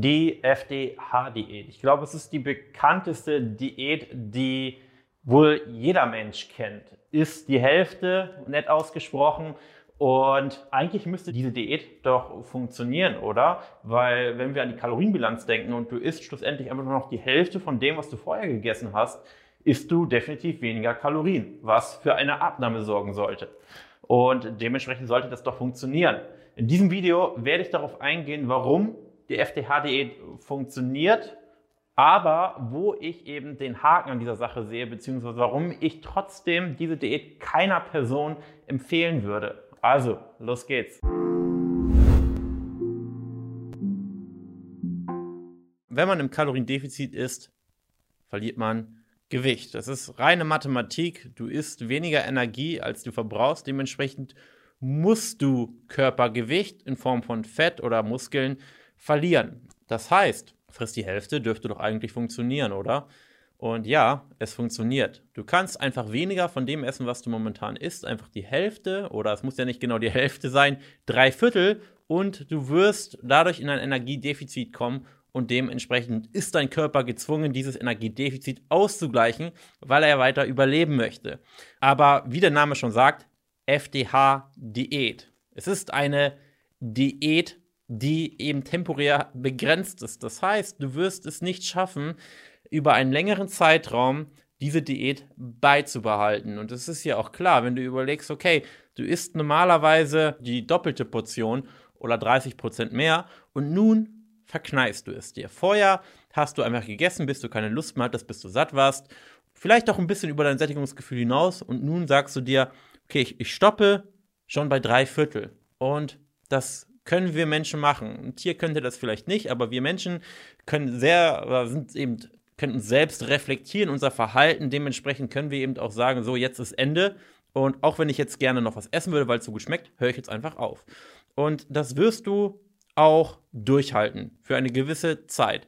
die FDH-Diät. Ich glaube, es ist die bekannteste Diät, die wohl jeder Mensch kennt. Ist die Hälfte, nett ausgesprochen. Und eigentlich müsste diese Diät doch funktionieren, oder? Weil wenn wir an die Kalorienbilanz denken und du isst schlussendlich einfach nur noch die Hälfte von dem, was du vorher gegessen hast, isst du definitiv weniger Kalorien, was für eine Abnahme sorgen sollte. Und dementsprechend sollte das doch funktionieren. In diesem Video werde ich darauf eingehen, warum die FDH-Diät funktioniert, aber wo ich eben den Haken an dieser Sache sehe, beziehungsweise warum ich trotzdem diese Diät keiner Person empfehlen würde. Also, los geht's. Wenn man im Kaloriendefizit ist, verliert man Gewicht. Das ist reine Mathematik. Du isst weniger Energie, als du verbrauchst. Dementsprechend musst du Körpergewicht in Form von Fett oder Muskeln verlieren. Das heißt, frisst die Hälfte, dürfte doch eigentlich funktionieren, oder? Und ja, es funktioniert. Du kannst einfach weniger von dem essen, was du momentan isst, einfach die Hälfte, oder es muss ja nicht genau die Hälfte sein, drei Viertel, und du wirst dadurch in ein Energiedefizit kommen und dementsprechend ist dein Körper gezwungen, dieses Energiedefizit auszugleichen, weil er weiter überleben möchte. Aber wie der Name schon sagt, FDH-Diät. Es ist eine Diät, die eben temporär begrenzt ist. Das heißt, du wirst es nicht schaffen, über einen längeren Zeitraum diese Diät beizubehalten. Und es ist ja auch klar, wenn du überlegst, okay, du isst normalerweise die doppelte Portion oder 30 Prozent mehr und nun verkneifst du es dir. Vorher hast du einfach gegessen, bis du keine Lust mehr hattest, bis du satt warst. Vielleicht auch ein bisschen über dein Sättigungsgefühl hinaus und nun sagst du dir, okay, ich, ich stoppe schon bei drei Viertel. Und das können wir Menschen machen. Ein Tier könnte das vielleicht nicht, aber wir Menschen können sehr, sind eben, können selbst reflektieren, unser Verhalten. Dementsprechend können wir eben auch sagen, so, jetzt ist Ende. Und auch wenn ich jetzt gerne noch was essen würde, weil es so gut schmeckt, höre ich jetzt einfach auf. Und das wirst du auch durchhalten für eine gewisse Zeit.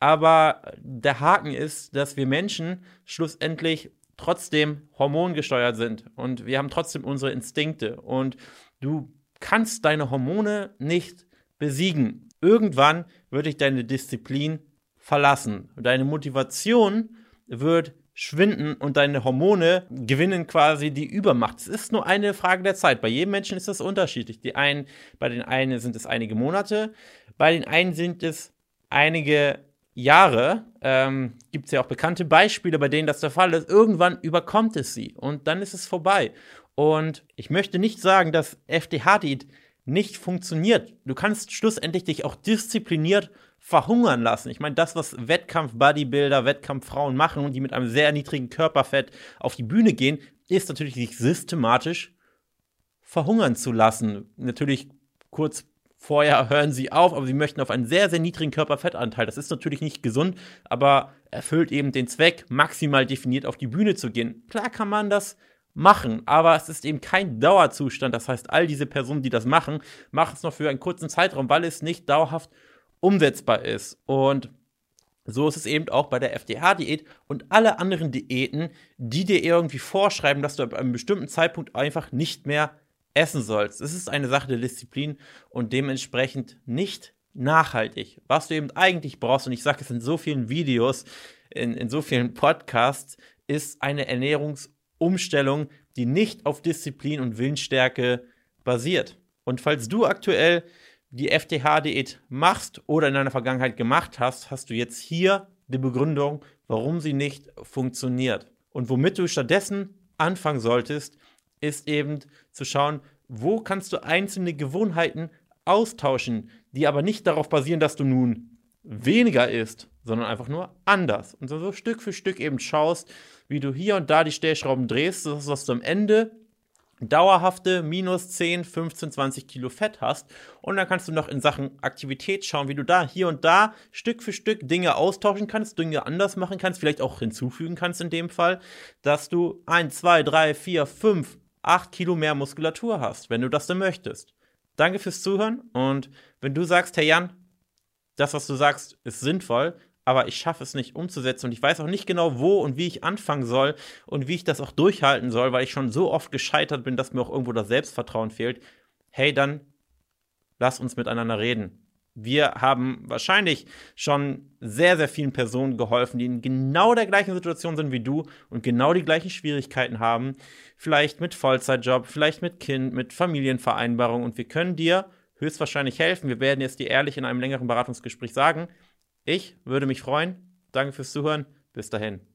Aber der Haken ist, dass wir Menschen schlussendlich trotzdem hormongesteuert sind und wir haben trotzdem unsere Instinkte und du kannst deine Hormone nicht besiegen. Irgendwann wird dich deine Disziplin verlassen. Deine Motivation wird schwinden und deine Hormone gewinnen quasi die Übermacht. Es ist nur eine Frage der Zeit. Bei jedem Menschen ist das unterschiedlich. Die einen, bei den einen sind es einige Monate, bei den einen sind es einige Jahre. Ähm, Gibt es ja auch bekannte Beispiele, bei denen das der Fall ist. Irgendwann überkommt es sie und dann ist es vorbei. Und ich möchte nicht sagen, dass FDH-Diät nicht funktioniert. Du kannst schlussendlich dich auch diszipliniert verhungern lassen. Ich meine, das, was Wettkampf-Bodybuilder, Wettkampffrauen machen und die mit einem sehr niedrigen Körperfett auf die Bühne gehen, ist natürlich, sich systematisch verhungern zu lassen. Natürlich kurz vorher hören sie auf, aber sie möchten auf einen sehr, sehr niedrigen Körperfettanteil. Das ist natürlich nicht gesund, aber erfüllt eben den Zweck, maximal definiert auf die Bühne zu gehen. Klar kann man das machen, aber es ist eben kein Dauerzustand. Das heißt, all diese Personen, die das machen, machen es noch für einen kurzen Zeitraum, weil es nicht dauerhaft umsetzbar ist. Und so ist es eben auch bei der FDH-Diät und alle anderen Diäten, die dir irgendwie vorschreiben, dass du ab einem bestimmten Zeitpunkt einfach nicht mehr essen sollst. Es ist eine Sache der Disziplin und dementsprechend nicht nachhaltig. Was du eben eigentlich brauchst, und ich sage es in so vielen Videos, in, in so vielen Podcasts, ist eine Ernährungs- Umstellung, die nicht auf Disziplin und Willensstärke basiert. Und falls du aktuell die FTH-Diät machst oder in deiner Vergangenheit gemacht hast, hast du jetzt hier die Begründung, warum sie nicht funktioniert. Und womit du stattdessen anfangen solltest, ist eben zu schauen, wo kannst du einzelne Gewohnheiten austauschen, die aber nicht darauf basieren, dass du nun weniger isst, sondern einfach nur anders. Und so, Stück für Stück eben schaust, wie du hier und da die Stellschrauben drehst, sodass du am Ende dauerhafte minus 10, 15, 20 Kilo Fett hast. Und dann kannst du noch in Sachen Aktivität schauen, wie du da hier und da Stück für Stück Dinge austauschen kannst, Dinge anders machen kannst, vielleicht auch hinzufügen kannst in dem Fall, dass du 1, 2, 3, 4, 5, 8 Kilo mehr Muskulatur hast, wenn du das denn möchtest. Danke fürs Zuhören und wenn du sagst, Herr Jan, das, was du sagst, ist sinnvoll, aber ich schaffe es nicht umzusetzen und ich weiß auch nicht genau, wo und wie ich anfangen soll und wie ich das auch durchhalten soll, weil ich schon so oft gescheitert bin, dass mir auch irgendwo das Selbstvertrauen fehlt. Hey, dann lass uns miteinander reden. Wir haben wahrscheinlich schon sehr, sehr vielen Personen geholfen, die in genau der gleichen Situation sind wie du und genau die gleichen Schwierigkeiten haben. Vielleicht mit Vollzeitjob, vielleicht mit Kind, mit Familienvereinbarung. Und wir können dir höchstwahrscheinlich helfen. Wir werden jetzt dir ehrlich in einem längeren Beratungsgespräch sagen. Ich würde mich freuen. Danke fürs Zuhören. Bis dahin.